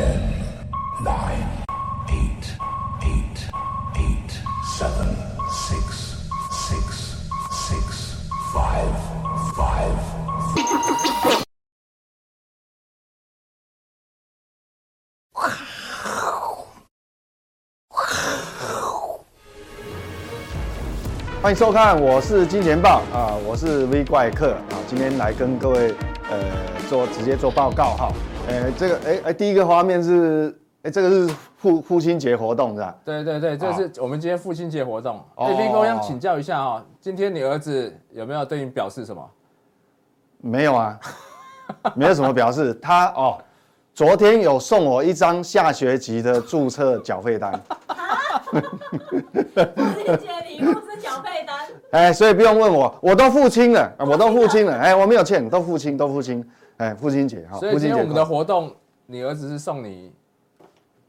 Ten, nine, eight, eight, eight, seven, six, six, six, five, five. 欢迎收看，我是金钱豹啊，我是 V 怪客啊，今天来跟各位呃做直接做报告哈，呃这个哎哎第一个画面是哎这个是父父亲节活动是吧？对对对，这是我们今天父亲节活动。哎，V 哥，我想请教一下哦，今天你儿子有没有对你表示什么？没有啊，没有什么表示。他哦，昨天有送我一张下学期的注册缴费单。父亲节礼物是缴费单，哎，所以不用问我，我都付清了，我都付清了，哎，我没有欠，都付清，都付清，哎，父亲节哈。所以今天我们的活动，你儿子是送你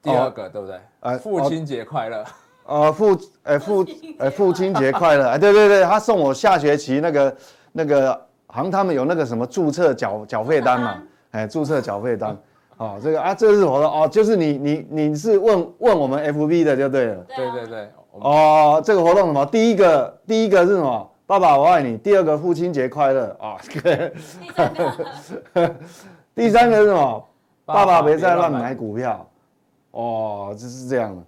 第二个，对不对？哎，父亲节快乐。呃，父，哎父，哎父亲节快乐，哎，对对对，他送我下学期那个那个，好像他们有那个什么注册缴缴费单嘛，哎，注册缴费单。哦，这个啊，这个是我的哦，就是你你你是问问我们 FB 的就对了。对对对。哦，这个活动什么？第一个第一个是什么？爸爸我爱你。第二个父亲节快乐啊。第三个。是什么？爸爸别再乱买股票。哦，就是这样的。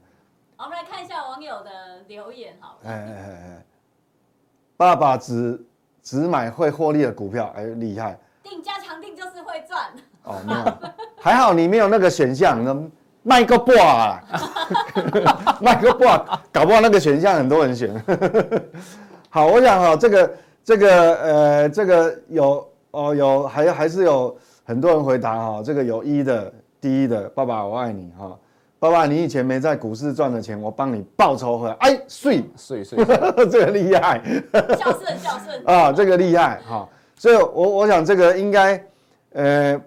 我们来看一下网友的留言好了。哎哎哎哎。爸爸只只买会获利的股票，哎，厉害。定加强定就是会赚。哦，没有，还好你没有那个选项，那卖个波啊，卖个波，搞不好那个选项很多人选。好，我想哈，这个这个呃，这个有哦有还还是有很多人回答哈，这个有一的第一的爸爸我爱你哈，爸爸你以前没在股市赚的钱，我帮你报仇回来，哎，碎碎碎，这个厉害，孝顺孝顺。啊，这个厉害哈，所以我我想这个应该呃。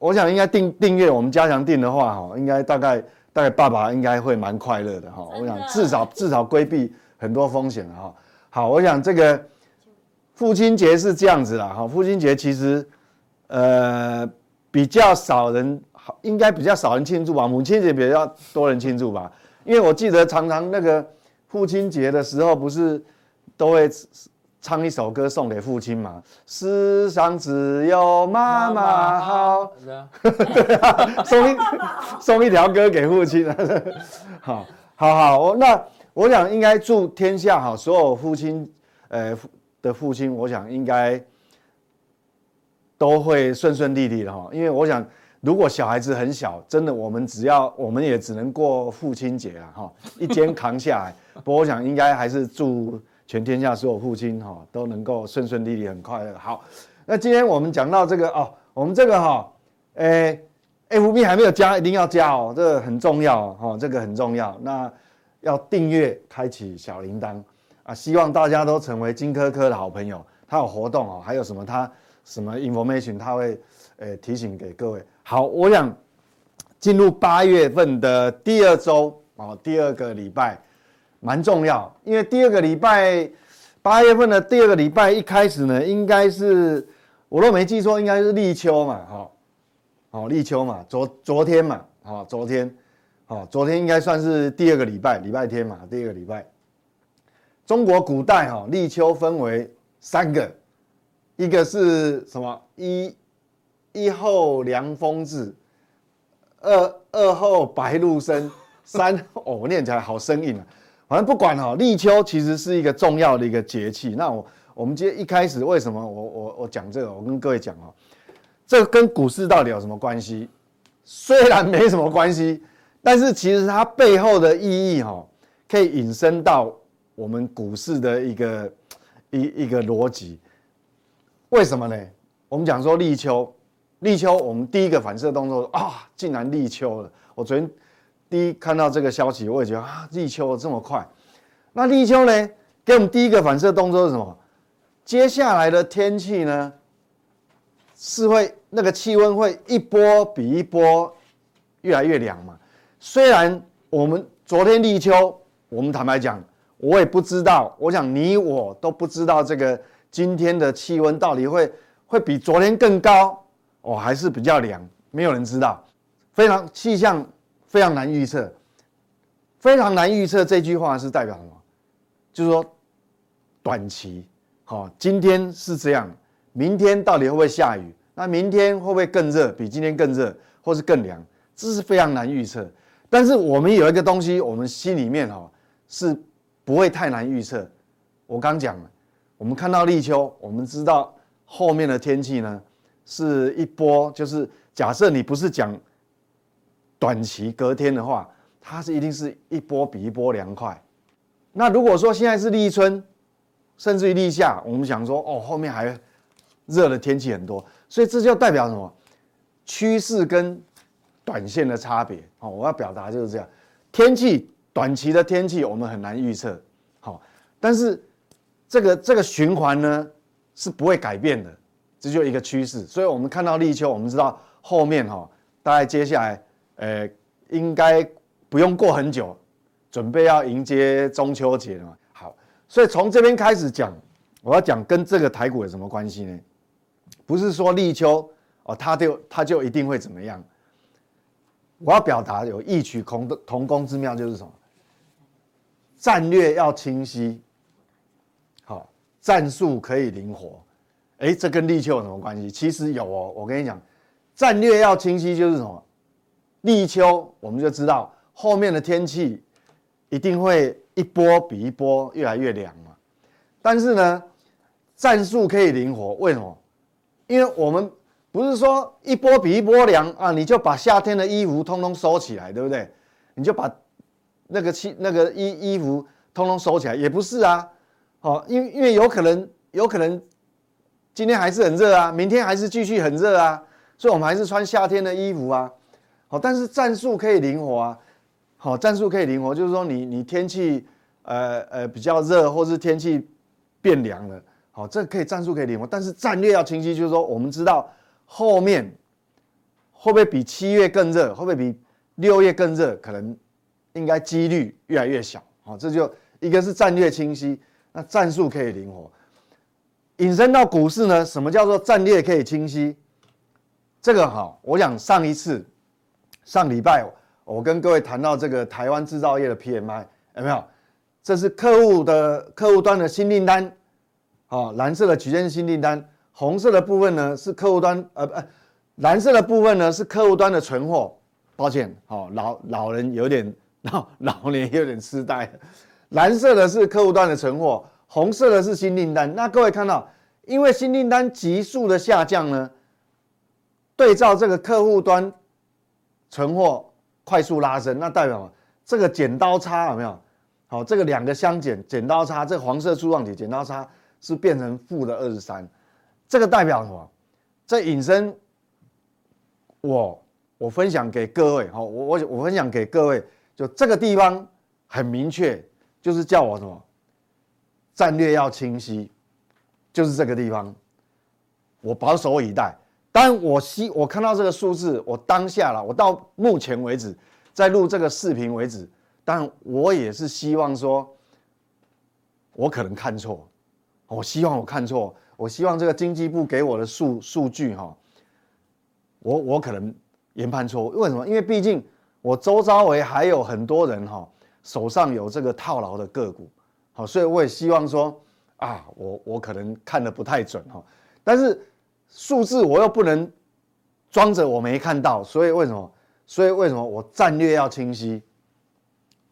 我想应该订订阅我们加强订的话，哈，应该大概大概爸爸应该会蛮快乐的哈。我想至少至少规避很多风险哈。好，我想这个父亲节是这样子啦哈。父亲节其实呃比较少人，应该比较少人庆祝吧。母亲节比较多人庆祝吧，因为我记得常常那个父亲节的时候不是都会。唱一首歌送给父亲嘛？世上只有妈妈好。对啊，送一送一条歌给父亲。好，好好，我那我想应该祝天下哈，所有父亲，呃的父亲，我想应该都会顺顺利利的哈。因为我想，如果小孩子很小，真的我们只要我们也只能过父亲节了哈，一肩扛下来。不过我想应该还是祝。全天下所有父亲哈都能够顺顺利利很快乐。好，那今天我们讲到这个哦，我们这个哈，诶，FB 还没有加，一定要加哦，这个很重要哈，这个很重要。那要订阅，开启小铃铛啊，希望大家都成为金科科的好朋友。他有活动哦，还有什么他什么 information 他会诶提醒给各位。好，我想进入八月份的第二周哦，第二个礼拜。蛮重要，因为第二个礼拜，八月份的第二个礼拜一开始呢，应该是我若没记错，应该是立秋嘛，哈，哦，立秋嘛，昨昨天嘛，哦，昨天，哦，昨天应该算是第二个礼拜，礼拜天嘛，第二个礼拜。中国古代哈，立秋分为三个，一个是什么？一一后凉风至，二二后白露生，三哦，我念起来好生硬啊。反正不管哈，立秋其实是一个重要的一个节气。那我我们今天一开始为什么我我我讲这个？我跟各位讲哦，这个跟股市到底有什么关系？虽然没什么关系，但是其实它背后的意义哈，可以引申到我们股市的一个一一个逻辑。为什么呢？我们讲说立秋，立秋，我们第一个反射动作啊，竟然立秋了。我昨天。第一看到这个消息，我也觉得啊，立秋这么快。那立秋呢，给我们第一个反射动作是什么？接下来的天气呢，是会那个气温会一波比一波越来越凉嘛。虽然我们昨天立秋，我们坦白讲，我也不知道，我想你我都不知道这个今天的气温到底会会比昨天更高哦，还是比较凉，没有人知道。非常气象非常难预测，非常难预测这句话是代表什么？就是说短期，好，今天是这样，明天到底会不会下雨？那明天会不会更热，比今天更热，或是更凉？这是非常难预测。但是我们有一个东西，我们心里面哈是不会太难预测。我刚讲了，我们看到立秋，我们知道后面的天气呢是一波，就是假设你不是讲短期隔天的话，它是一定是一波比一波凉快。那如果说现在是立春，甚至于立夏，我们想说哦，后面还热的天气很多，所以这就代表什么？趋势跟短线的差别。好，我要表达就是这样。天气短期的天气我们很难预测，好，但是这个这个循环呢是不会改变的，这就一个趋势。所以我们看到立秋，我们知道后面哈，大概接下来呃应该不用过很久。准备要迎接中秋节了嘛？好，所以从这边开始讲，我要讲跟这个台股有什么关系呢？不是说立秋哦，它就它就一定会怎么样。我要表达有异曲同同工之妙，就是什么？战略要清晰，好，战术可以灵活。哎，这跟立秋有什么关系？其实有哦，我跟你讲，战略要清晰就是什么？立秋我们就知道后面的天气。一定会一波比一波越来越凉嘛，但是呢，战术可以灵活，为什么？因为我们不是说一波比一波凉啊，你就把夏天的衣服通通收起来，对不对？你就把那个气那个衣衣服通通收起来，也不是啊，哦，因为因为有可能有可能今天还是很热啊，明天还是继续很热啊，所以我们还是穿夏天的衣服啊，好，但是战术可以灵活啊。好，战术可以灵活，就是说你你天气呃呃比较热，或是天气变凉了，好，这可以战术可以灵活，但是战略要清晰，就是说我们知道后面会不会比七月更热，会不会比六月更热，可能应该几率越来越小，好，这就一个是战略清晰，那战术可以灵活，引申到股市呢，什么叫做战略可以清晰？这个好，我想上一次上礼拜。我跟各位谈到这个台湾制造业的 PMI 有没有？这是客户的客户端的新订单，啊，蓝色的曲线新订单，红色的部分呢是客户端，呃不，蓝色的部分呢是客户端的存货。抱歉，好老老人有点 老老年有点痴呆。蓝色的是客户端的存货，红色的是新订单。那各位看到，因为新订单急速的下降呢，对照这个客户端存货。快速拉升，那代表？这个剪刀差有没有？好，这个两个相减，剪刀差，这个黄色柱状体剪刀差是变成负的二十三，这个代表什么？这引申我我分享给各位，好，我我我分享给各位，就这个地方很明确，就是叫我什么？战略要清晰，就是这个地方，我保守以待。但我希我看到这个数字，我当下了，我到目前为止，在录这个视频为止，但我也是希望说，我可能看错，我希望我看错，我希望这个经济部给我的数数据哈，我我可能研判错误，为什么？因为毕竟我周遭围还有很多人哈，手上有这个套牢的个股，好，所以我也希望说啊，我我可能看得不太准哈，但是。数字我又不能装着我没看到，所以为什么？所以为什么我战略要清晰？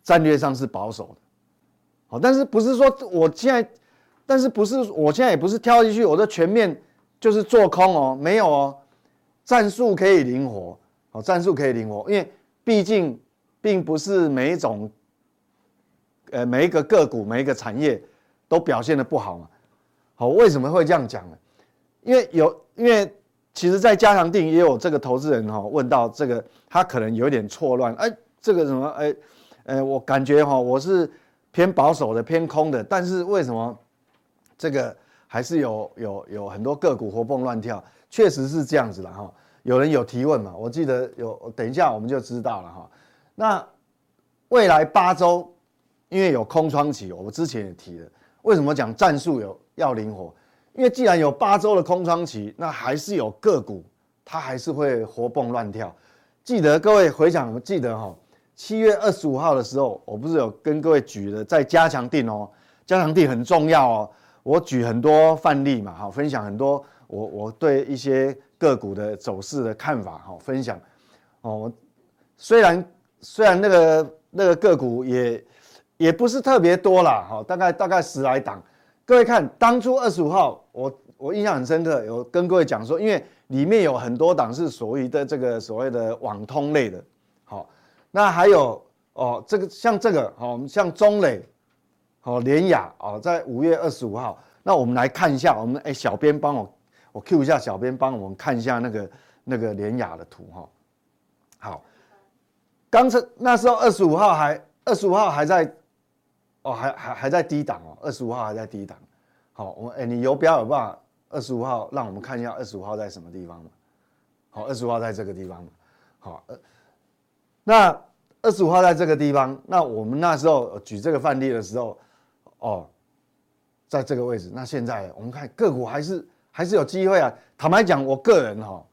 战略上是保守的，好，但是不是说我现在，但是不是我现在也不是跳进去，我的全面就是做空哦，没有哦，战术可以灵活，哦，战术可以灵活，因为毕竟并不是每一种，呃，每一个个股每一个产业都表现的不好嘛，好，为什么会这样讲呢？因为有，因为其实，在加强定也有这个投资人哈问到这个，他可能有点错乱，哎，这个什么，哎，哎，我感觉哈，我是偏保守的，偏空的，但是为什么这个还是有有有很多个股活蹦乱跳？确实是这样子的哈。有人有提问嘛？我记得有，等一下我们就知道了哈。那未来八周，因为有空窗期，我们之前也提了，为什么讲战术有要灵活？因为既然有八周的空窗期，那还是有个股，它还是会活蹦乱跳。记得各位回想，记得哈，七月二十五号的时候，我不是有跟各位举了在加强定哦，加强定很重要哦。我举很多范例嘛，哈，分享很多我我对一些个股的走势的看法，哈，分享哦。虽然虽然那个那个个股也也不是特别多啦，哈，大概大概十来档。各位看，当初二十五号，我我印象很深刻，有跟各位讲说，因为里面有很多档是属于的这个所谓的网通类的，好，那还有哦，这个像这个哦，像中磊，哦联雅哦，在五月二十五号，那我们来看一下，我们哎，小编帮我我 Q 一下，小编帮我们看一下那个那个联雅的图哈，好，刚才那时候二十五号还二十五号还在。哦，还还还在低档哦，二十五号还在低档。好，我哎，你游标有办法？二十五号，让我们看一下二十五号在什么地方嘛？好，二十五号在这个地方嘛。好，呃，那二十五号在这个地方，那我们那时候举这个范例的时候，哦，在这个位置。那现在我们看个股还是还是有机会啊。坦白讲，我个人哈，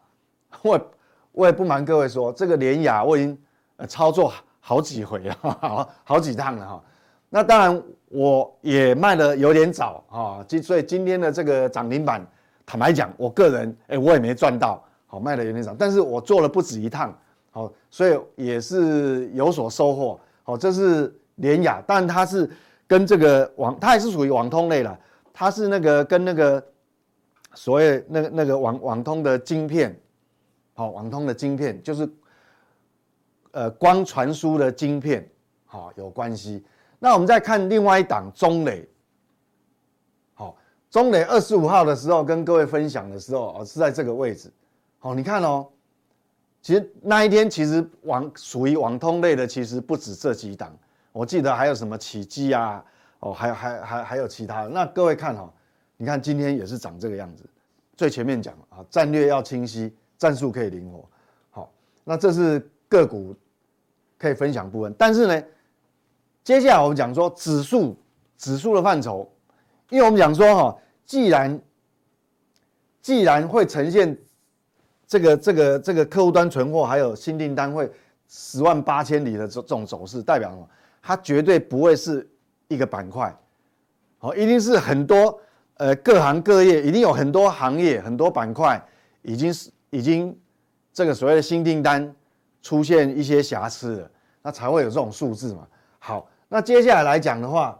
我我也不瞒各位说，这个联雅我已经操作好几回了，好 好几趟了哈。那当然，我也卖的有点早啊，今所以今天的这个涨停板，坦白讲，我个人哎，我也没赚到，好卖的有点早，但是我做了不止一趟，好，所以也是有所收获，好，这是联雅，但它是跟这个网，它也是属于网通类了，它是那个跟那个所谓那个那个网网通的晶片，好，网通的晶片就是呃光传输的晶片，好有关系。那我们再看另外一档中磊，好，中磊二十五号的时候跟各位分享的时候，哦是在这个位置，好，你看哦，其实那一天其实网属于网通类的，其实不止这几档，我记得还有什么奇迹啊，哦，还有还还还有其他的。那各位看哈，你看今天也是长这个样子，最前面讲啊，战略要清晰，战术可以灵活，好，那这是个股可以分享部分，但是呢。接下来我们讲说指数，指数的范畴，因为我们讲说哈，既然既然会呈现这个这个这个客户端存货还有新订单会十万八千里的这这种走势，代表什么？它绝对不会是一个板块，好，一定是很多呃各行各业，一定有很多行业很多板块已经是已经这个所谓的新订单出现一些瑕疵了，那才会有这种数字嘛。好。那接下来来讲的话，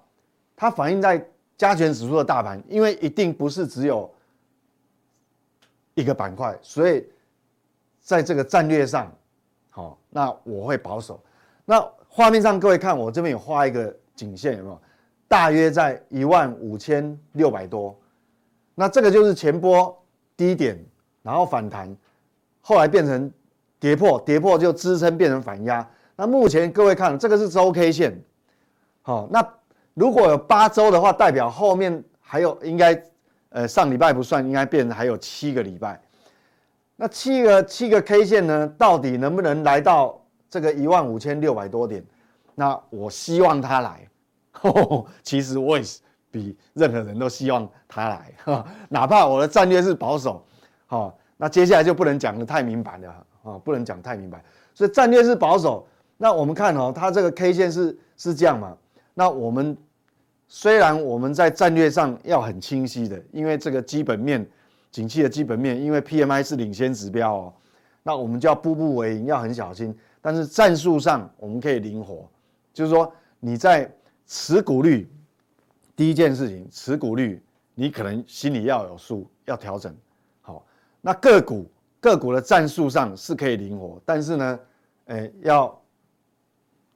它反映在加权指数的大盘，因为一定不是只有一个板块，所以在这个战略上，好，那我会保守。那画面上各位看，我这边有画一个颈线，有没有？大约在一万五千六百多，那这个就是前波低点，然后反弹，后来变成跌破，跌破就支撑变成反压。那目前各位看，这个是周 K 线。好，那如果有八周的话，代表后面还有应该，呃，上礼拜不算，应该变成还有七个礼拜。那七个七个 K 线呢，到底能不能来到这个一万五千六百多点？那我希望它来。其实我也是比任何人都希望它来，呵 哪怕我的战略是保守。好，那接下来就不能讲得太明白了啊，不能讲太明白。所以战略是保守。那我们看哦，它这个 K 线是是这样嘛？那我们虽然我们在战略上要很清晰的，因为这个基本面，景气的基本面，因为 PMI 是领先指标哦，那我们就要步步为营，要很小心。但是战术上我们可以灵活，就是说你在持股率，第一件事情，持股率你可能心里要有数，要调整。好，那个股个股的战术上是可以灵活，但是呢，诶，要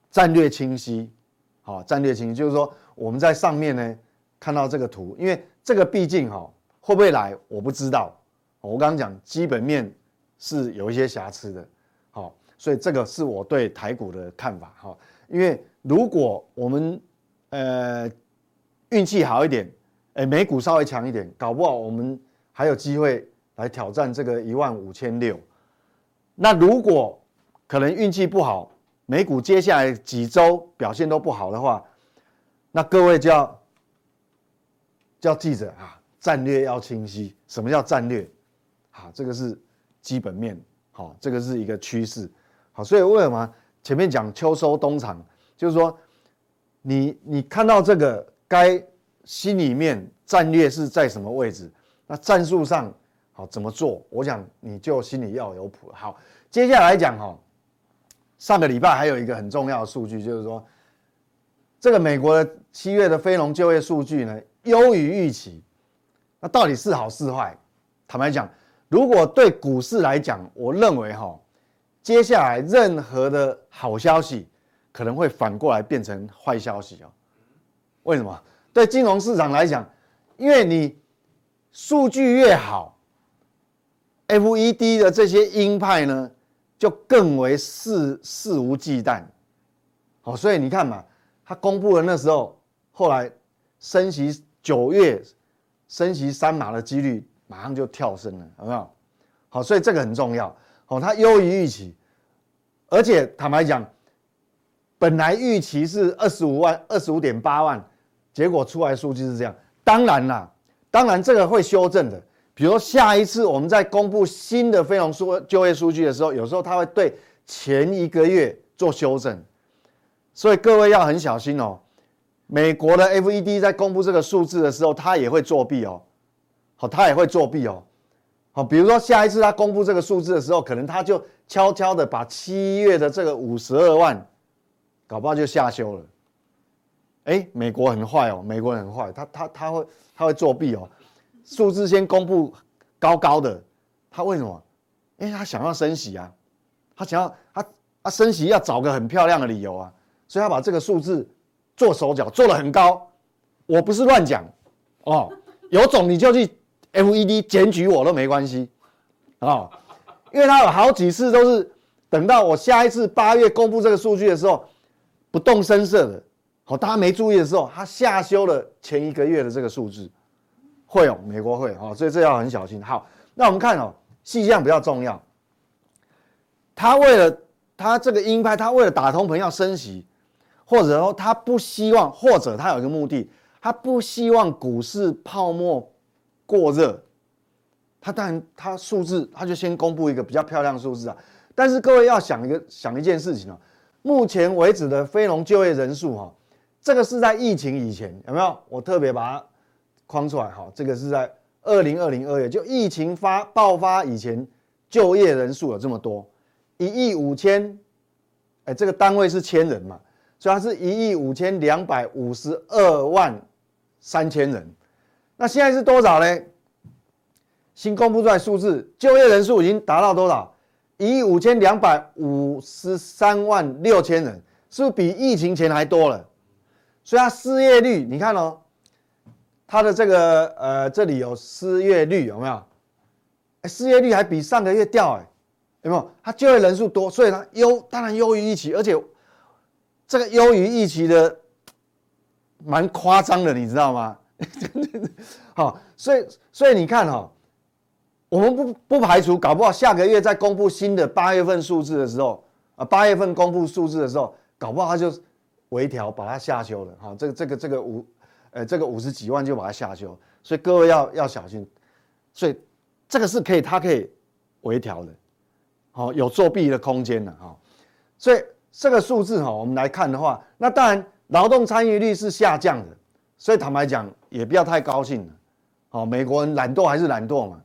战略清晰。好，战略清晰就是说，我们在上面呢看到这个图，因为这个毕竟哈会不会来我不知道。我刚刚讲基本面是有一些瑕疵的，所以这个是我对台股的看法哈。因为如果我们呃运气好一点，哎美股稍微强一点，搞不好我们还有机会来挑战这个一万五千六。那如果可能运气不好。美股接下来几周表现都不好的话，那各位就要叫记者啊，战略要清晰。什么叫战略？啊，这个是基本面，好，这个是一个趋势，所以为什么前面讲秋收冬藏，就是说你你看到这个该心里面战略是在什么位置，那战术上好怎么做，我想你就心里要有谱。好，接下来讲哈，上个礼拜还有一个很重要的数据，就是说这个美国的七月的非农就业数据呢优于预期，那到底是好是坏？坦白讲，如果对股市来讲，我认为哈，接下来任何的好消息可能会反过来变成坏消息哦。为什么？对金融市场来讲，因为你数据越好，FED 的这些鹰派呢，就更为肆肆无忌惮。好，所以你看嘛，他公布了那时候，后来升息九月升息三码的几率。马上就跳升了，有没有？好，所以这个很重要。好，它优于预期，而且坦白讲，本来预期是二十五万、二十五点八万，结果出来数据是这样。当然啦，当然这个会修正的。比如说下一次我们在公布新的非农数就业数据的时候，有时候它会对前一个月做修正，所以各位要很小心哦。美国的 FED 在公布这个数字的时候，它也会作弊哦。好，它也会作弊哦。比如说下一次他公布这个数字的时候，可能他就悄悄的把七月的这个五十二万，搞不好就下修了。哎，美国很坏哦，美国人很坏，他他他会他会作弊哦。数字先公布高高的，他为什么？因为他想要升息啊，他想要他他升息要找个很漂亮的理由啊，所以他把这个数字做手脚做得很高。我不是乱讲哦，有种你就去。FED 检举我都没关系，啊，因为他有好几次都是等到我下一次八月公布这个数据的时候，不动声色的，好，大家没注意的时候，他下修了前一个月的这个数字，会哦，美国会哦，所以这要很小心。好，那我们看哦，细项比较重要，他为了他这个鹰派，他为了打通膨要升息，或者说他不希望，或者他有一个目的，他不希望股市泡沫。过热，他当然他数字他就先公布一个比较漂亮数字啊，但是各位要想一个想一件事情哦，目前为止的非农就业人数哈，这个是在疫情以前有没有？我特别把它框出来哈，这个是在二零二零二月就疫情发爆发以前就业人数有这么多，一亿五千，哎，这个单位是千人嘛，所以它是一亿五千两百五十二万三千人。那现在是多少呢？新公布出来数字，就业人数已经达到多少？一亿五千两百五十三万六千人，是不是比疫情前还多了？所以它失业率，你看哦，它的这个呃，这里有失业率有没有？失业率还比上个月掉哎，有没有？它就业人数多，所以它优当然优于预期，而且这个优于预期的蛮夸张的，你知道吗？好，所以所以你看哈，我们不不排除搞不好下个月再公布新的八月份数字的时候啊，八月份公布数字的时候，搞不好他就微调把它下修了哈，这个这个这个五呃这个五十几万就把它下修，所以各位要要小心，所以这个是可以它可以微调的，好，有作弊的空间的哈，所以这个数字哈我们来看的话，那当然劳动参与率是下降的。所以坦白讲，也不要太高兴了。好，美国人懒惰还是懒惰嘛。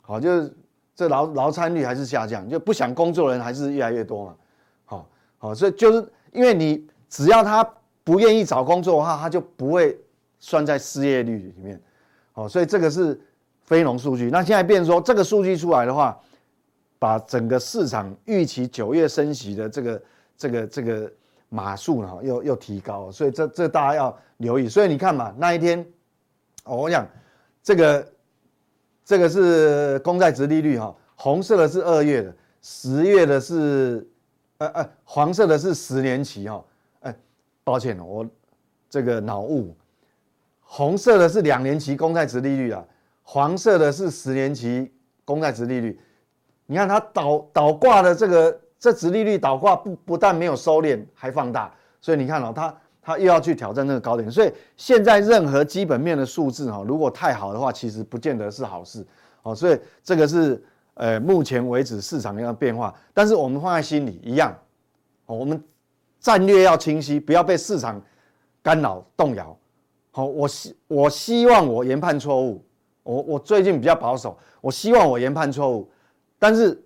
好，就是这劳劳参率还是下降，就不想工作的人还是越来越多嘛。好，好，所以就是因为你只要他不愿意找工作的话，他就不会算在失业率里面。好，所以这个是非农数据。那现在变成说这个数据出来的话，把整个市场预期九月升息的这个这个这个码数呢，又又提高。所以这这大家要。留意，所以你看嘛，那一天，哦、我讲这个，这个是公债殖利率哈，红色的是二月的，十月的是，呃呃，黄色的是十年期哈，哎，抱歉我这个脑雾，红色的是两年期公债殖利率啊，黄色的是十年期公债殖利率，你看它倒倒挂的这个这殖利率倒挂不不但没有收敛，还放大，所以你看哦，它。他又要去挑战那个高点，所以现在任何基本面的数字哈，如果太好的话，其实不见得是好事哦。所以这个是呃，目前为止市场要变化，但是我们放在心里一样，哦，我们战略要清晰，不要被市场干扰动摇。好，我希我希望我研判错误，我我最近比较保守，我希望我研判错误，但是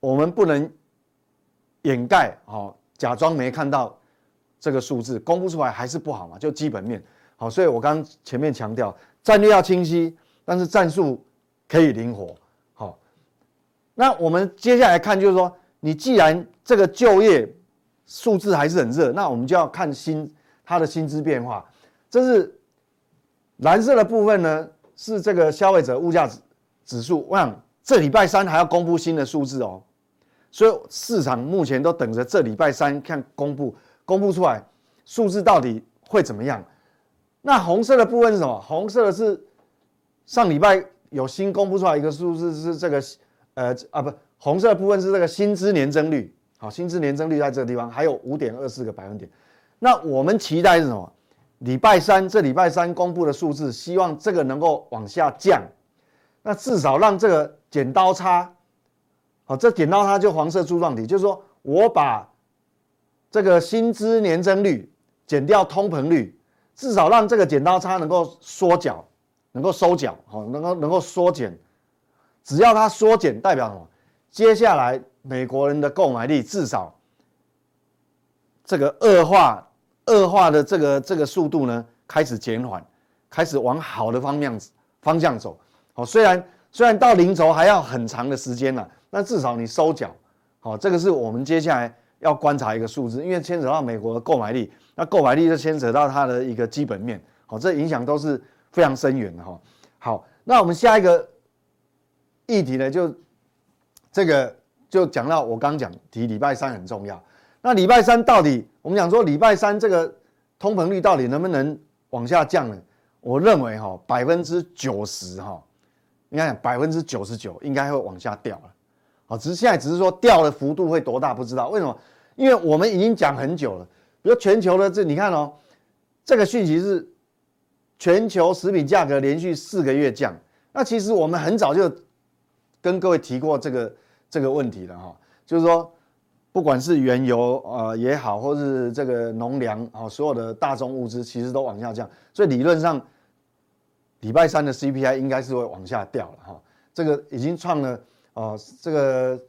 我们不能掩盖，好，假装没看到这个数字公布出来还是不好嘛，就基本面。好，所以我刚前面强调，战略要清晰，但是战术可以灵活。好，那我们接下来看，就是说，你既然这个就业数字还是很热，那我们就要看薪它的薪资变化，这是。蓝色的部分呢，是这个消费者物价指指数。我想这礼拜三还要公布新的数字哦，所以市场目前都等着这礼拜三看公布，公布出来数字到底会怎么样？那红色的部分是什么？红色的是上礼拜有新公布出来一个数字，是这个呃啊不，红色的部分是这个薪资年增率。好，薪资年增率在这个地方还有五点二四个百分点。那我们期待是什么？礼拜三，这礼拜三公布的数字，希望这个能够往下降，那至少让这个剪刀差，好，这剪刀差就黄色柱状体，就是说我把这个薪资年增率减掉通膨率，至少让这个剪刀差能够缩小，能够收脚，好，能够能够缩减，只要它缩减，代表什么？接下来美国人的购买力至少这个恶化。恶化的这个这个速度呢，开始减缓，开始往好的方面方向走。好，虽然虽然到零轴还要很长的时间了，那至少你收脚。好，这个是我们接下来要观察一个数字，因为牵扯到美国的购买力，那购买力就牵扯到它的一个基本面。好，这影响都是非常深远的哈。好，那我们下一个议题呢，就这个就讲到我刚讲提礼拜三很重要。那礼拜三到底，我们讲说礼拜三这个通膨率到底能不能往下降呢？我认为哈百分之九十哈，应该讲百分之九十九应该会往下掉了。好，只是现在只是说掉的幅度会多大不知道。为什么？因为我们已经讲很久了。比如全球的这你看哦，这个讯息是全球食品价格连续四个月降。那其实我们很早就跟各位提过这个这个问题了哈，就是说。不管是原油呃也好，或是这个农粮啊，所有的大宗物资其实都往下降，所以理论上礼拜三的 CPI 应该是会往下掉了哈。这个已经创了哦，这个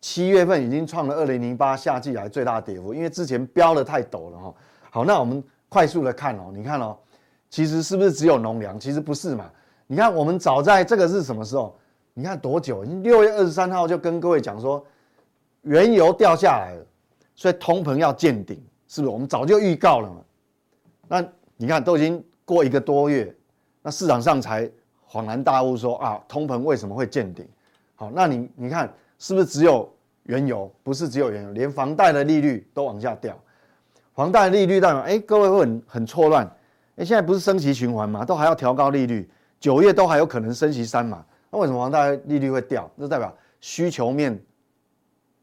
七月份已经创了二零零八夏季以来最大跌幅，因为之前飙的太陡了哈。好，那我们快速的看哦，你看哦，其实是不是只有农粮？其实不是嘛。你看我们早在这个是什么时候？你看多久？六月二十三号就跟各位讲说。原油掉下来了，所以通膨要见顶，是不是？我们早就预告了嘛。那你看，都已经过一个多月，那市场上才恍然大悟说啊，通膨为什么会见顶？好，那你你看，是不是只有原油？不是只有原油，连房贷的利率都往下掉。房贷利率代表，哎，各位会很很错乱。哎，现在不是升息循环嘛，都还要调高利率，九月都还有可能升息三嘛。那为什么房贷利率会掉？这代表需求面。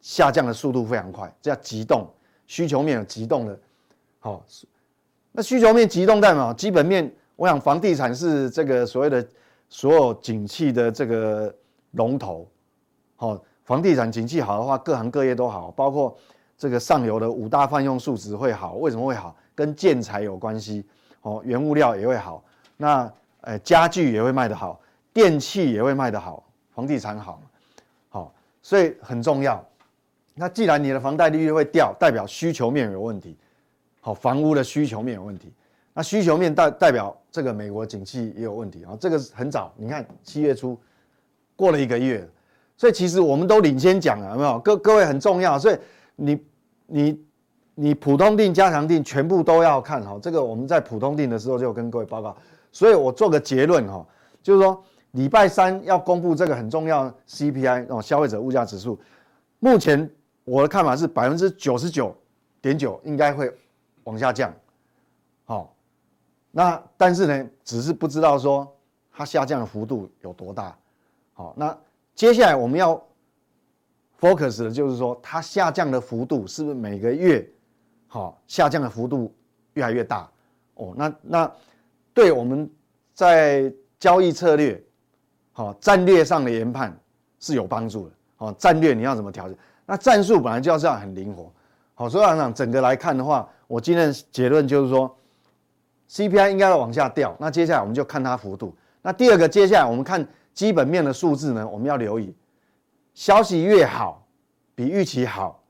下降的速度非常快，这叫急冻，需求面有急冻的，好，那需求面急冻代表基本面，我想房地产是这个所谓的所有景气的这个龙头，好，房地产景气好的话，各行各业都好，包括这个上游的五大泛用树脂会好，为什么会好？跟建材有关系，哦，原物料也会好，那呃家具也会卖得好，电器也会卖得好，房地产好，好，所以很重要。那既然你的房贷利率会掉，代表需求面有问题，好，房屋的需求面有问题。那需求面代代表这个美国景气也有问题啊。这个很早，你看七月初过了一个月，所以其实我们都领先讲了，有没有？各各位很重要，所以你你你普通定、加强定全部都要看好。这个我们在普通定的时候就跟各位报告，所以我做个结论哈，就是说礼拜三要公布这个很重要 CPI 哦，消费者物价指数，目前。我的看法是百分之九十九点九应该会往下降，好，那但是呢，只是不知道说它下降的幅度有多大，好，那接下来我们要 focus 的就是说它下降的幅度是不是每个月，好，下降的幅度越来越大，哦，那那对我们在交易策略，好，战略上的研判是有帮助的。哦，战略你要怎么调整？那战术本来就要这样很灵活。好，所以来讲整个来看的话，我今天的结论就是说，CPI 应该要往下掉。那接下来我们就看它幅度。那第二个，接下来我们看基本面的数字呢，我们要留意，消息越好，比预期好，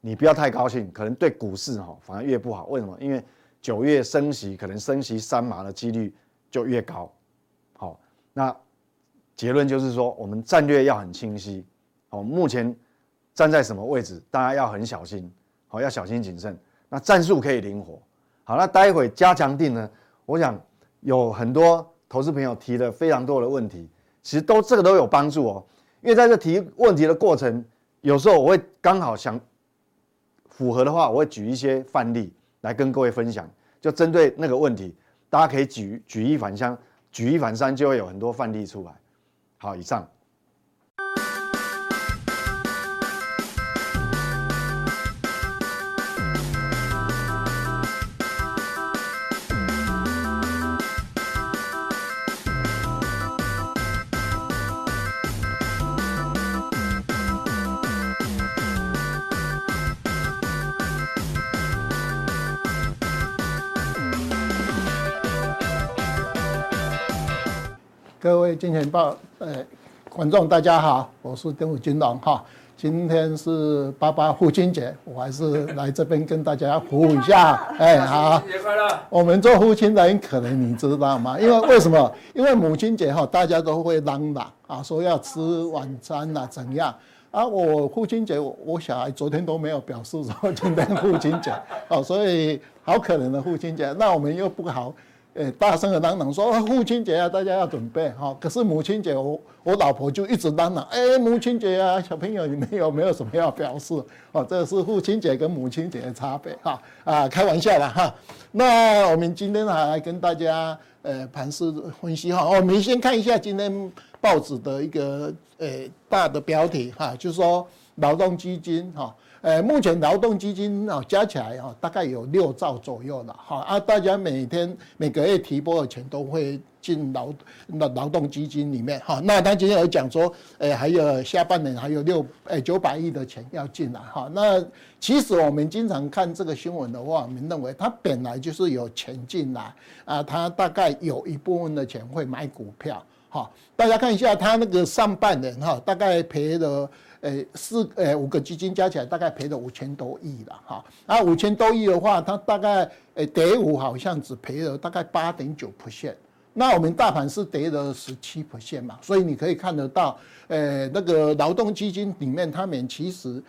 你不要太高兴，可能对股市哈反而越不好。为什么？因为九月升息，可能升息三码的几率就越高。好，那结论就是说，我们战略要很清晰。好，目前站在什么位置，大家要很小心。好，要小心谨慎。那战术可以灵活。好，那待会加强定呢？我想有很多投资朋友提了非常多的问题，其实都这个都有帮助哦。因为在这提问题的过程，有时候我会刚好想符合的话，我会举一些范例来跟各位分享。就针对那个问题，大家可以举举一反三，举一反三就会有很多范例出来。好，以上。金钱报呃观众大家好，我是丁武金龙哈。今天是爸爸父亲节，我还是来这边跟大家服务一下。哎，好，父亲节快乐！我们做父亲的人可能你知道吗？因为为什么？因为母亲节哈，大家都会嚷嚷啊，说要吃晚餐呐，怎样啊？我父亲节，我小孩昨天都没有表示说今天父亲节，哦，所以好可怜的父亲节，那我们又不好。哎，大声的嚷嚷说父亲节啊，大家要准备哈。可是母亲节，我我老婆就一直嚷嚷，哎，母亲节啊，小朋友你们有没有什么要表示？哦，这是父亲节跟母亲节的差别哈。啊，开玩笑了哈。那我们今天还来跟大家呃盘势分析哈。我们先看一下今天报纸的一个呃大的标题哈，就是说劳动基金哈。呃，目前劳动基金啊加起来啊，大概有六兆左右了哈啊，大家每天每个月提拨的钱都会进劳那劳动基金里面哈。那他今天有讲说，呃，还有下半年还有六呃九百亿的钱要进来哈。那其实我们经常看这个新闻的话，我们认为它本来就是有钱进来啊，它大概有一部分的钱会买股票哈。大家看一下它那个上半年哈，大概赔了。诶，四诶五个基金加起来大概赔了五千多亿了哈，啊五千多亿的话，它大概诶跌五好像只赔了大概八点九 percent，那我们大盘是跌了十七 percent 嘛，所以你可以看得到，诶那个劳动基金里面，他们其实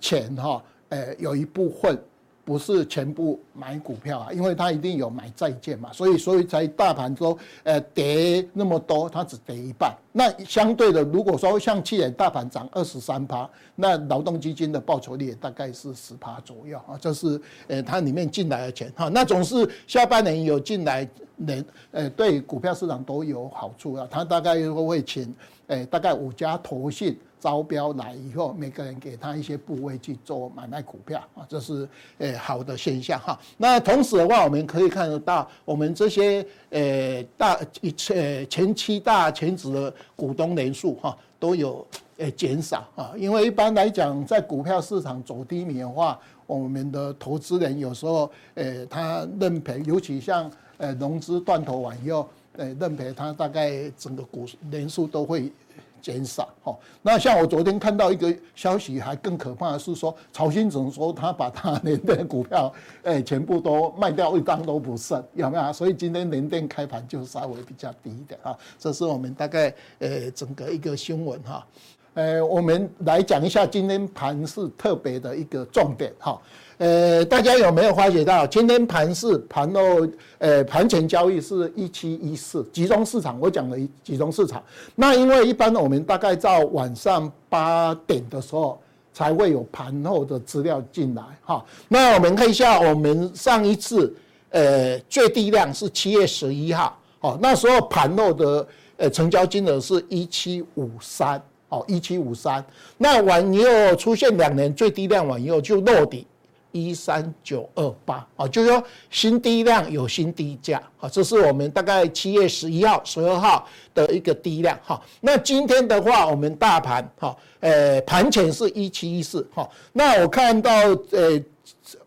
钱哈，诶有一部分。不是全部买股票啊，因为它一定有买债券嘛，所以所以在大盘中，呃跌那么多，它只跌一半。那相对的，如果说像去年大盘涨二十三趴，那劳动基金的报酬率也大概是十趴左右啊，这是呃它里面进来的钱哈。那总是下半年有进来人，呃对股票市场都有好处啊。它大概又会请，呃大概五家投信。招标来以后，每个人给他一些部位去做买卖股票啊，这是诶好的现象哈。那同时的话，我们可以看得到，我们这些诶大一呃前七大前值的股东人数哈都有诶减少啊。因为一般来讲，在股票市场走低迷的话，我们的投资人有时候诶他认赔，尤其像呃融资断头完以后，诶认赔，他大概整个股人数都会。减少。哦，那像我昨天看到一个消息，还更可怕的是说，曹新成说他把他联的股票，哎，全部都卖掉，一张都不剩，有没有？所以今天联电开盘就稍微比较低一点。啊，这是我们大概呃整个一个新闻哈，呃，我们来讲一下今天盘是特别的一个重点哈。呃，大家有没有发觉到今天盘市盘后，呃，盘前交易是一七一四集中市场，我讲了集中市场。那因为一般我们大概到晚上八点的时候才会有盘后的资料进来哈。那我们看一下，我们上一次呃最低量是七月十一号，哦，那时候盘后的呃成交金额是一七五三，哦，一七五三。那完以后出现两年最低量完以后就落底。一三九二八啊，就是说新低量有新低价啊，这是我们大概七月十一号、十二号的一个低量哈。那今天的话，我们大盘哈，呃，盘前是一七一四哈。那我看到呃，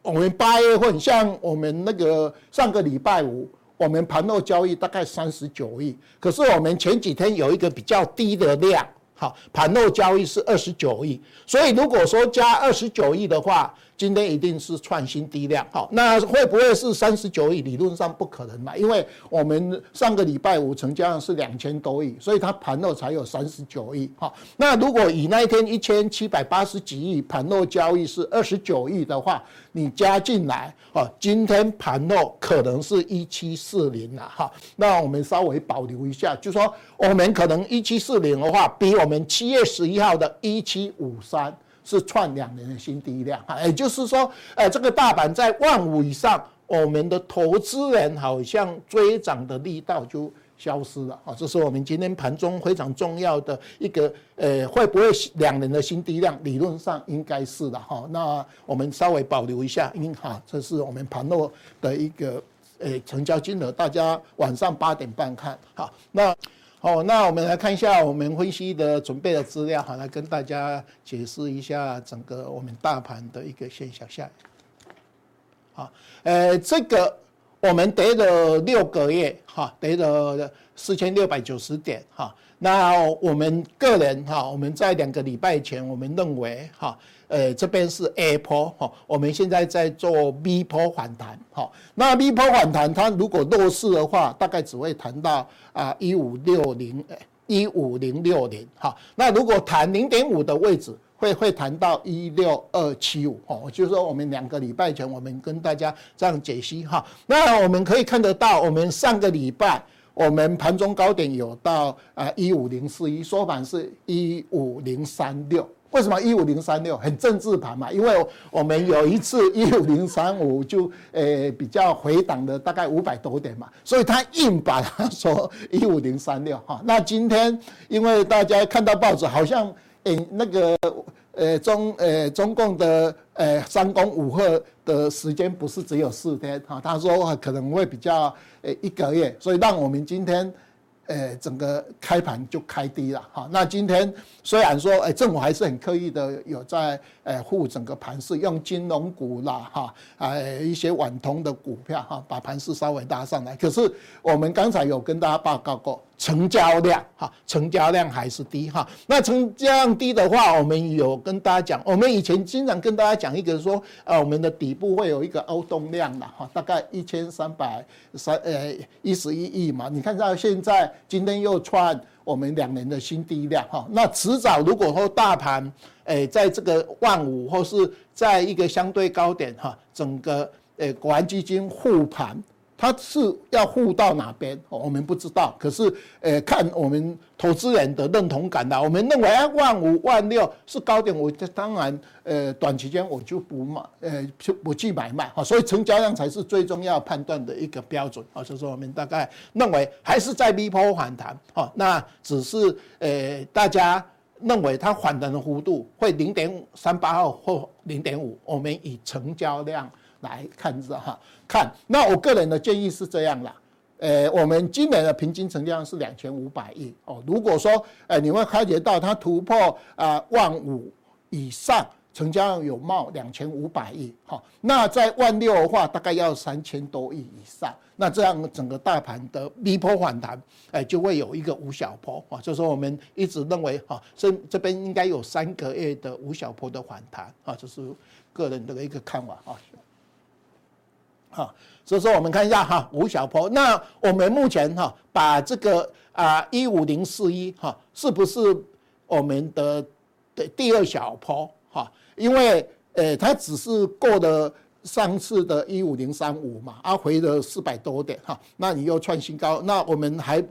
我们八月份像我们那个上个礼拜五，我们盘后交易大概三十九亿，可是我们前几天有一个比较低的量。好，盘后交易是二十九亿，所以如果说加二十九亿的话，今天一定是创新低量。好，那会不会是三十九亿？理论上不可能嘛，因为我们上个礼拜五成交量是两千多亿，所以它盘后才有三十九亿。好，那如果以那一天一千七百八十几亿盘后交易是二十九亿的话，你加进来，哦，今天盘后可能是一七四零了哈。那我们稍微保留一下，就说我们可能一七四零的话，比我们七月十一号的一七五三。是创两年的新低量哈，也就是说，呃，这个大盘在万五以上，我们的投资人好像追涨的力道就消失了啊，这是我们今天盘中非常重要的一个，呃，会不会两年的新低量？理论上应该是的哈，那我们稍微保留一下，因哈，这是我们盘后的一个，呃，成交金额，大家晚上八点半看好，那。好，那我们来看一下我们分析的准备的资料，哈，来跟大家解释一下整个我们大盘的一个现象下。好，呃，这个我们跌了六个月，哈，跌了四千六百九十点，哈。那我们个人，哈，我们在两个礼拜前，我们认为，哈。呃，这边是 A 波哈，我们现在在做 B 波反弹哈。那 B 波反弹，它如果弱势的话，大概只会弹到啊一五六零一五零六零哈。那如果弹零点五的位置，会会弹到一六二七五哈。就是说，我们两个礼拜前，我们跟大家这样解析哈。那我们可以看得到，我们上个礼拜我们盘中高点有到啊一五零四一，收盘是一五零三六。为什么一五零三六很政治盘嘛？因为我们有一次一五零三五就呃比较回档的大概五百多点嘛，所以他硬把它说一五零三六哈。那今天因为大家看到报纸好像诶那个呃中呃中共的呃三攻五贺的时间不是只有四天哈，他说可能会比较呃一个月，所以让我们今天。呃，整个开盘就开低了哈。那今天虽然说，哎，政府还是很刻意的有在呃护整个盘市，用金融股啦哈，哎一些网通的股票哈，把盘势稍微拉上来。可是我们刚才有跟大家报告过。成交量哈，成交量还是低哈。那成交量低的话，我们有跟大家讲，我们以前经常跟大家讲一个说，呃，我们的底部会有一个凹洞量的哈，大概一千三百三呃一十一亿嘛。你看到现在今天又创我们两年的新低量哈。那迟早如果说大盘诶在这个万五或是在一个相对高点哈，整个诶国安基金护盘。它是要护到哪边？我们不知道。可是，呃，看我们投资人的认同感的，我们认为啊，万五万六是高点，我当然，呃，短期间我就不买，呃，就不去买卖。哈，所以成交量才是最重要判断的一个标准。啊，所以说我们大概认为还是在 V 波反弹。啊，那只是，呃，大家认为它反弹的幅度会零点三八二或零点五，我们以成交量。来看着哈，看那我个人的建议是这样啦，呃，我们今年的平均成交量是两千五百亿。哦。如果说，呃，你会发觉到它突破啊万五以上，成交量有冒两千五百亿，哈，那在万六的话，大概要三千多亿以上，那这样整个大盘的 V 波反弹，哎，就会有一个五小波。啊，就是我们一直认为哈，这这边应该有三个月的五小波的反弹。啊，这是个人的一个看法。啊。哈，所以说我们看一下哈，五小波。那我们目前哈，把这个啊一五零四一哈，是不是我们的的第二小波哈？因为呃，它只是过了上次的一五零三五嘛，啊，回了四百多点哈，那你又创新高，那我们还。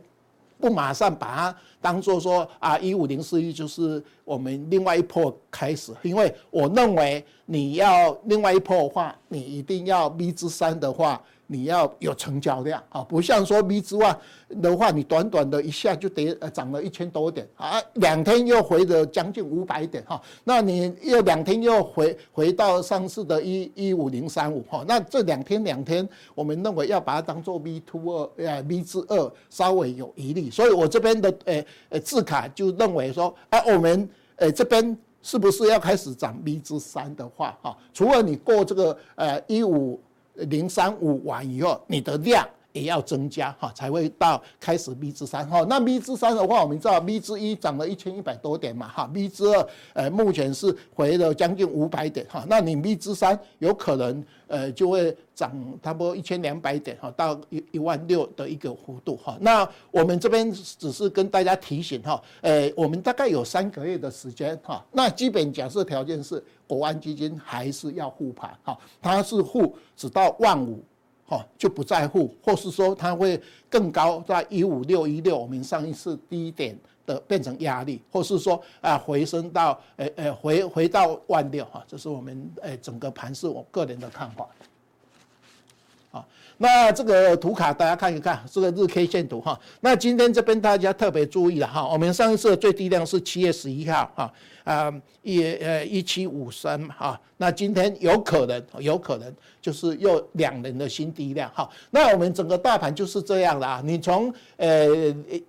不马上把它当做说啊，一五零四一就是我们另外一波开始，因为我认为你要另外一波的话，你一定要 V 之三的话，你要有成交量啊，不像说 B 之外的话，你短短的一下就跌呃涨了一千多点啊，两天又回了将近五百点哈，那你又两天又回回到上次的一一五零三五哈，那这两天两天，我们认为要把它当做 B two 二呃 B 之二稍微有疑虑，所以我这边的呃呃字卡就认为说，哎、啊，我们呃这边是不是要开始涨 B 之三的话哈，除了你过这个呃一五。零三五完以后，你的量也要增加哈，才会到开始 B 之三哈。那 B 之三的话，我们知道 B 之一涨了一千一百多点嘛哈，B 之二呃目前是回了将近五百点哈。那你 B 之三有可能呃就会涨差不多一千两百点哈，到一一万六的一个幅度哈。那我们这边只是跟大家提醒哈，呃，我们大概有三个月的时间哈。那基本假设条件是。国安基金还是要护盘，哈，它是护只到万五，哈，就不在护，或是说它会更高，在一五六一六，我们上一次低点的变成压力，或是说啊回升到，诶诶回回到万六，哈，这是我们诶整个盘势我个人的看法。那这个图卡大家看一看，这个日 K 线图哈。那今天这边大家特别注意了哈，我们上一次的最低量是七月十一号哈，啊一呃一七五三哈。那今天有可能有可能就是又两人的新低量哈。那我们整个大盘就是这样的啊。你从呃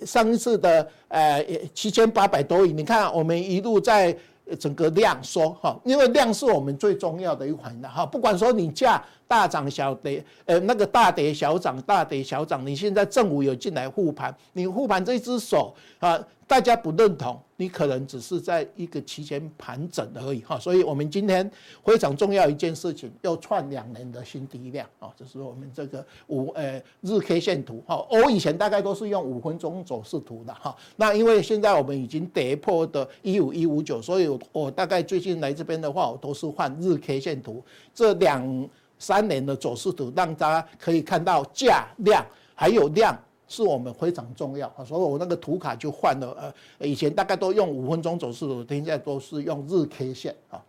上一次的呃七千八百多亿，你看我们一路在。整个量缩哈，因为量是我们最重要的一环的哈。不管说你价大涨小跌，呃，那个大跌小涨，大跌小涨，你现在政府有进来护盘，你护盘这一只手啊。大家不认同，你可能只是在一个期间盘整而已哈，所以我们今天非常重要一件事情，要创两年的新低量啊，这是我们这个五呃日 K 线图哈，我以前大概都是用五分钟走势图的哈，那因为现在我们已经跌破的一五一五九，所以我大概最近来这边的话，我都是换日 K 线图，这两三年的走势图，让大家可以看到价量还有量。是我们非常重要啊，所以我那个图卡就换了，呃，以前大概都用五分钟走势图，现在都是用日 K 线啊。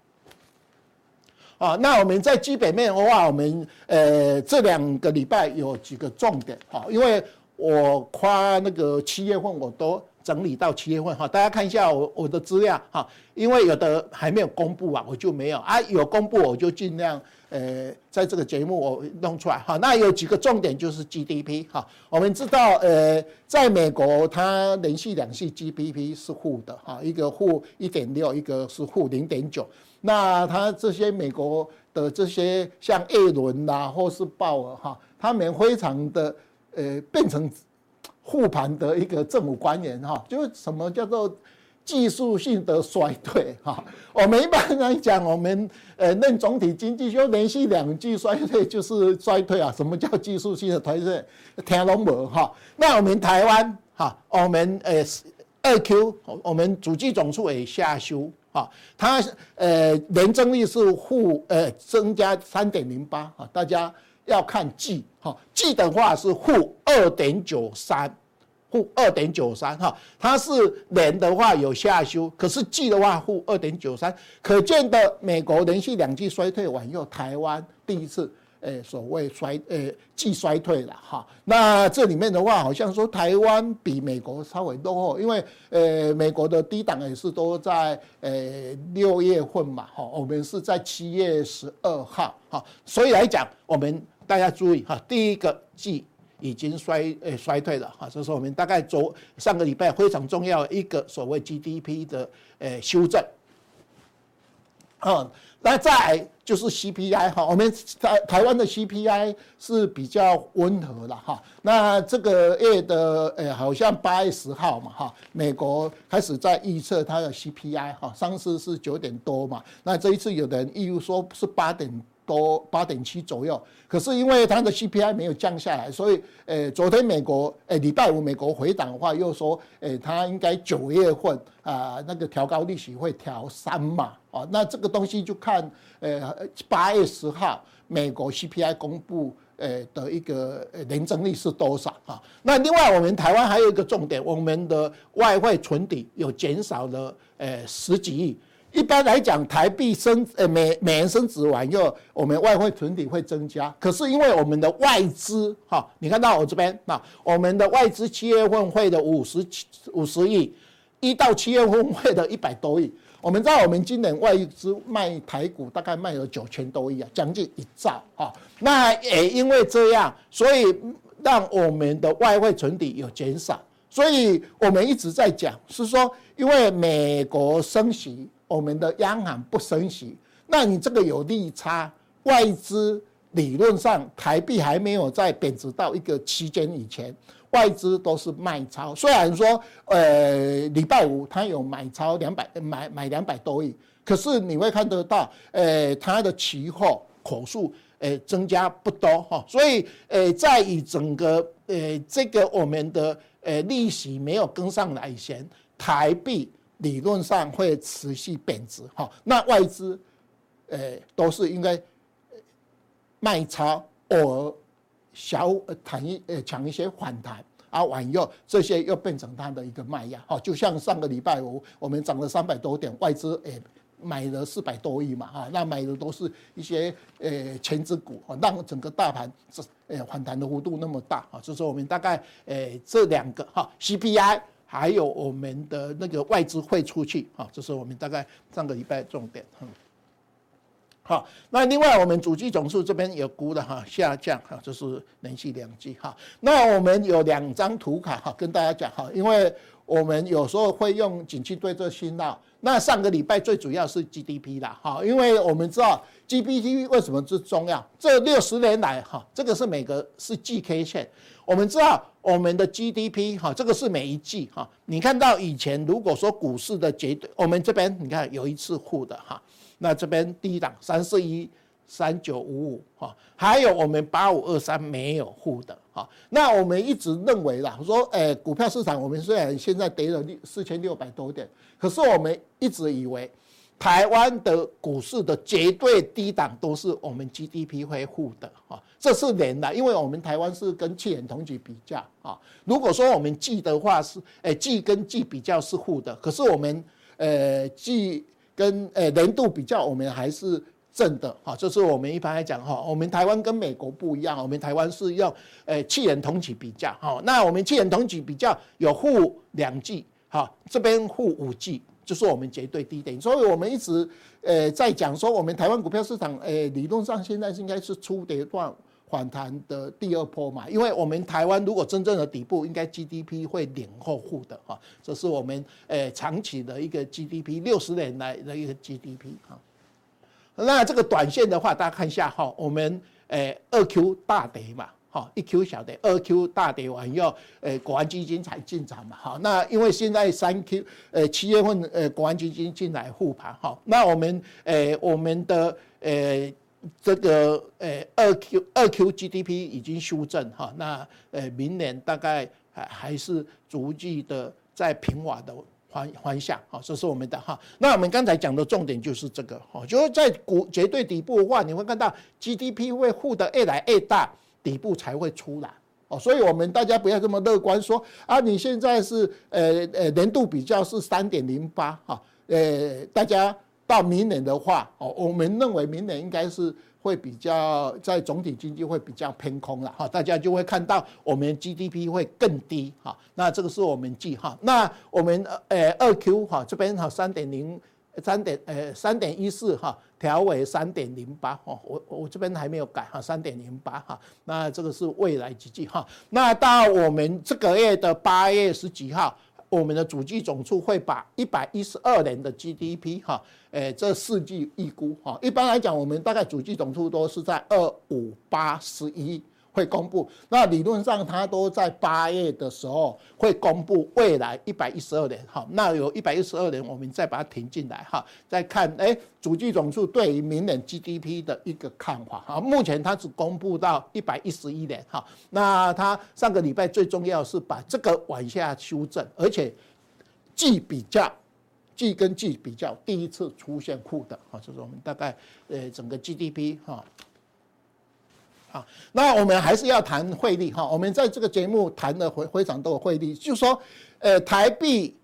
啊，那我们在基本面的话，我们呃这两个礼拜有几个重点哈，因为我夸那个七月份我都整理到七月份哈，大家看一下我我的资料哈，因为有的还没有公布啊，我就没有啊，有公布我就尽量。呃，在这个节目我弄出来。哈，那有几个重点就是 GDP 哈，我们知道呃，在美国它连续两季 GDP 是负的。哈，一个负一点六，一个是负零点九，那它这些美国的这些像耶伦呐或是鲍尔哈，他们非常的呃变成护盘的一个政府官员。哈，就是什么叫做？技术性的衰退，哈，我们一般来讲，我们呃，论总体经济就连续两季衰退就是衰退啊。什么叫技术性的衰退？听拢无哈。那我们台湾哈，我们呃二 Q，我们主计总数也下修哈，它呃年增率是负呃增加三点零八啊，大家要看季哈，季的话是负二点九三。负二点九三哈，它是年的话有下修，可是季的话负二点九三，可见的美国连续两季衰退完又，台湾第一次诶所谓衰诶季衰退了哈。那这里面的话，好像说台湾比美国稍微落后，因为呃美国的低档也是都在诶六月份嘛哈，我们是在七月十二号哈，所以来讲，我们大家注意哈，第一个季。已经衰呃衰退了哈，这是我们大概昨上个礼拜非常重要一个所谓 GDP 的呃修正，啊，那再就是 CPI 哈，我们台台湾的 CPI 是比较温和的哈，那这个月的呃好像八月十号嘛哈，美国开始在预测它的 CPI 哈，上次是九点多嘛，那这一次有的人预说是八点。多八点七左右，可是因为它的 CPI 没有降下来，所以，呃，昨天美国，呃，礼拜五美国回档的话，又说，呃，它应该九月份啊，那个调高利息会调三嘛，哦，那这个东西就看，呃，八月十号美国 CPI 公布，呃的一个年增率是多少啊？那另外我们台湾还有一个重点，我们的外汇存底有减少了，呃，十几亿。一般来讲，台币升，呃，美美元升值完以后，我们外汇存底会增加。可是因为我们的外资，哈，你看到我这边，那我们的外资七月份汇的五十五十亿，一到七月份汇的一百多亿。我们知道，我们今年外资卖台股大概卖了九千多亿啊，将近一兆哈。那也因为这样，所以让我们的外汇存底有减少。所以我们一直在讲，是说因为美国升息。我们的央行不升息，那你这个有利差，外资理论上台币还没有在贬值到一个期间以前，外资都是卖超。虽然说，呃，礼拜五它有买超两百买买两百多亿，可是你会看得到，呃，它的期货口数，呃，增加不多哈。所以，呃，在以整个，呃，这个我们的，呃，利息没有跟上来以前，台币。理论上会持续贬值，哈，那外资，呃，都是应该卖超，偶尔小弹一呃抢一些反弹，啊，完以后这些又变成它的一个卖压，哈，就像上个礼拜五我们涨了三百多点，外资诶买了四百多亿嘛，哈，那买的都是一些呃权值股，让整个大盘这呃反弹的幅度那么大，啊，就是我们大概呃这两个哈。CPI。还有我们的那个外资汇出去，哈，这是我们大概上个礼拜重点，嗯，好，那另外我们主机总数这边有估的哈下降，哈，这是连续两季，哈，那我们有两张图卡哈，跟大家讲哈，因为我们有时候会用景气对策信号，那上个礼拜最主要是 GDP 啦，哈，因为我们知道 GDP 为什么最重要，这六十年来哈，这个是每个是季 K 线。我们知道我们的 GDP 哈，这个是每一季哈。你看到以前如果说股市的绝对，我们这边你看有一次负的哈，那这边低档三四一三九五五哈，还有我们八五二三没有负的那我们一直认为啦，说诶，股票市场我们虽然现在跌了六四千六百多点，可是我们一直以为。台湾的股市的绝对低档都是我们 GDP 恢复的啊，这是连的，因为我们台湾是跟去年同期比较啊。如果说我们季的话是，诶季跟季比较是负的，可是我们呃季跟呃年度比较，我们还是正的哈。这是我们一般来讲哈，我们台湾跟美国不一样，我们台湾是用呃去年同期比较哈。那我们去年同期比较有负两季哈，这边负五季。就是我们绝对低点，所以我们一直呃在讲说，我们台湾股票市场呃理论上现在是应该是出跌段反弹的第二波嘛，因为我们台湾如果真正的底部，应该 GDP 会领后负的哈，这是我们呃长期的一个 GDP 六十年来的一个 GDP 哈。那这个短线的话，大家看一下哈，我们诶二 Q 大跌嘛。好，一 Q 小跌，二 Q 大跌完以后，呃，国安基金才进场嘛。好，那因为现在三 Q，诶，七月份，诶，国安基金进来护盘。好，那我们，诶，我们的，诶，这个，诶，二 Q 二 Q GDP 已经修正哈。那，诶，明年大概还还是逐季的在平滑的环环向。好，这是我们的哈。那我们刚才讲的重点就是这个。哈，就是在股绝对底部的话，你会看到 GDP 会护得越来越大。底部才会出来哦，所以我们大家不要这么乐观说啊，你现在是呃呃年度比较是三点零八哈，呃大家到明年的话哦，我们认为明年应该是会比较在总体经济会比较偏空了哈，大家就会看到我们 GDP 会更低哈，那这个是我们记哈，那我们呃二 Q 哈这边哈三点零。三点呃三点一四哈调为三点零八哈，我我这边还没有改哈，三点零八哈，那这个是未来几季哈，那到我们这个月的八月十几号，我们的主计总处会把一百一十二年的 GDP 哈，诶这四季预估哈，一般来讲我们大概主计总处都是在二五八十一。会公布，那理论上它都在八月的时候会公布未来一百一十二年，好，那有一百一十二年，我们再把它停进来。哈，再看哎，主计总数对于明年 GDP 的一个看法。哈，目前它只公布到一百一十一年。哈，那它上个礼拜最重要是把这个往下修正，而且季比较，季跟季比较第一次出现负的啊，就是我们大概呃整个 GDP 哈。那我们还是要谈汇率哈。我们在这个节目谈的非非常多的汇率，就是说，呃，台币，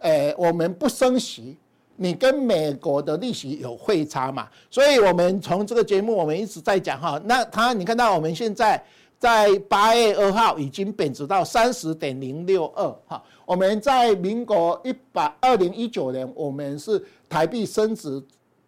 呃，我们不升息，你跟美国的利息有汇差嘛，所以我们从这个节目我们一直在讲哈，那它你看到我们现在在八月二号已经贬值到三十点零六二哈，我们在民国一百二零一九年我们是台币升值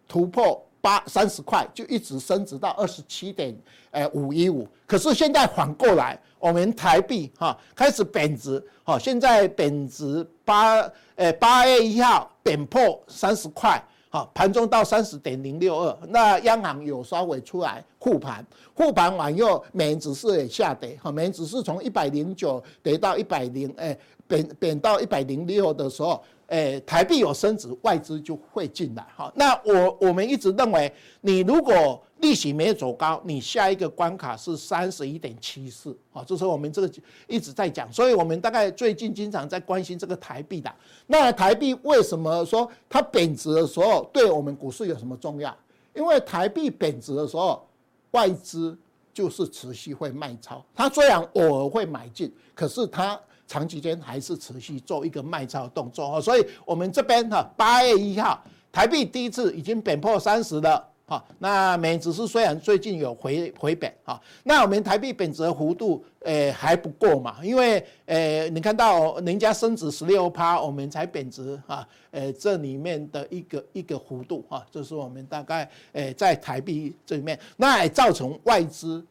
突破。八三十块就一直升值到二十七点诶五一五，可是现在反过来，我们台币哈开始贬值，哈现在贬值八诶八月一号贬破三十块，哈盘中到三十点零六二，那央行有稍微出来护盘，护盘完又美元指数也下跌，哈美元指数从一百零九跌到一百零诶贬贬到一百零六的时候。诶，台币有升值，外资就会进来。哈，那我我们一直认为，你如果利息没有走高，你下一个关卡是三十一点七四。啊，这是我们这个一直在讲，所以我们大概最近经常在关心这个台币的。那台币为什么说它贬值的时候对我们股市有什么重要？因为台币贬值的时候，外资就是持续会卖超，它虽然偶尔会买进，可是它。长期间还是持续做一个卖超动作哈，所以我们这边哈八月一号台币第一次已经贬破三十了哈，那美指数虽然最近有回回贬哈，那我们台币贬值的幅度诶还不够嘛，因为诶你看到人家升值十六趴，我们才贬值哈，诶这里面的一个一个幅度哈，这是我们大概诶在台币这里面，那也造成外资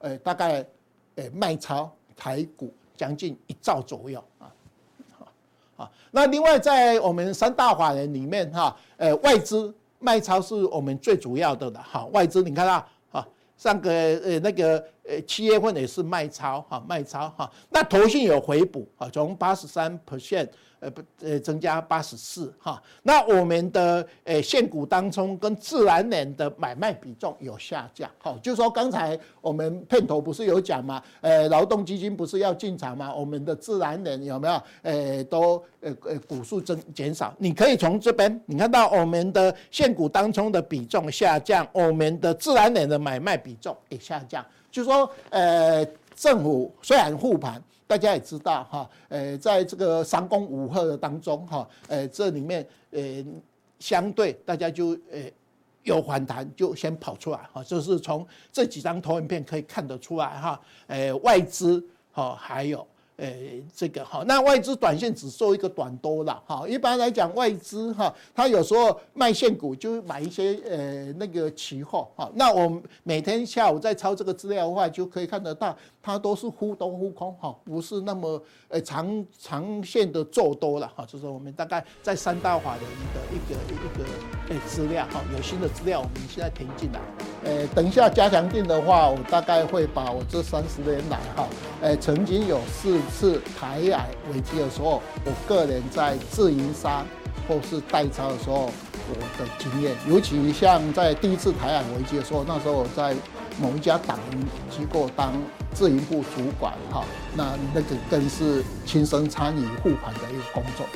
诶大概诶卖超台股。将近一兆左右啊，好，好，那另外在我们三大法人里面哈，呃，外资卖超是我们最主要的了，哈，外资你看到哈，上个呃那个呃七月份也是卖超哈，卖超哈，那投信有回补啊，从八十三 percent。呃不呃增加八十四哈，那我们的呃现股当中跟自然人的买卖比重有下降，好，就是说刚才我们片头不是有讲吗？呃劳动基金不是要进场吗？我们的自然人有没有呃都呃呃股数增减少？你可以从这边你看到我们的现股当中的比重下降，我们的自然人的买卖比重也下降，就是说呃政府虽然护盘。大家也知道哈，呃，在这个三攻五鹤的当中哈，呃，这里面呃，相对大家就呃有反弹就先跑出来哈，就是从这几张投影片可以看得出来哈，呃，外资哈还有。呃，这个哈，那外资短线只做一个短多了哈。一般来讲，外资哈，它有时候卖现股就买一些呃那个期货哈。那我每天下午在抄这个资料的话，就可以看得到，它都是忽多忽空哈，不是那么呃长长线的做多了哈。就是我们大概在三大法的一个一个一个呃资料哈，有新的资料我们现在填进来。呃，等一下加强錠的话，我大概会把我这三十年来哈，呃，曾经有四。次台海危机的时候，我个人在自营商或是代操的时候，我的经验，尤其像在第一次台海危机的时候，那时候我在某一家党机构当自营部主管哈，那那个更是亲身参与护盘的一个工作。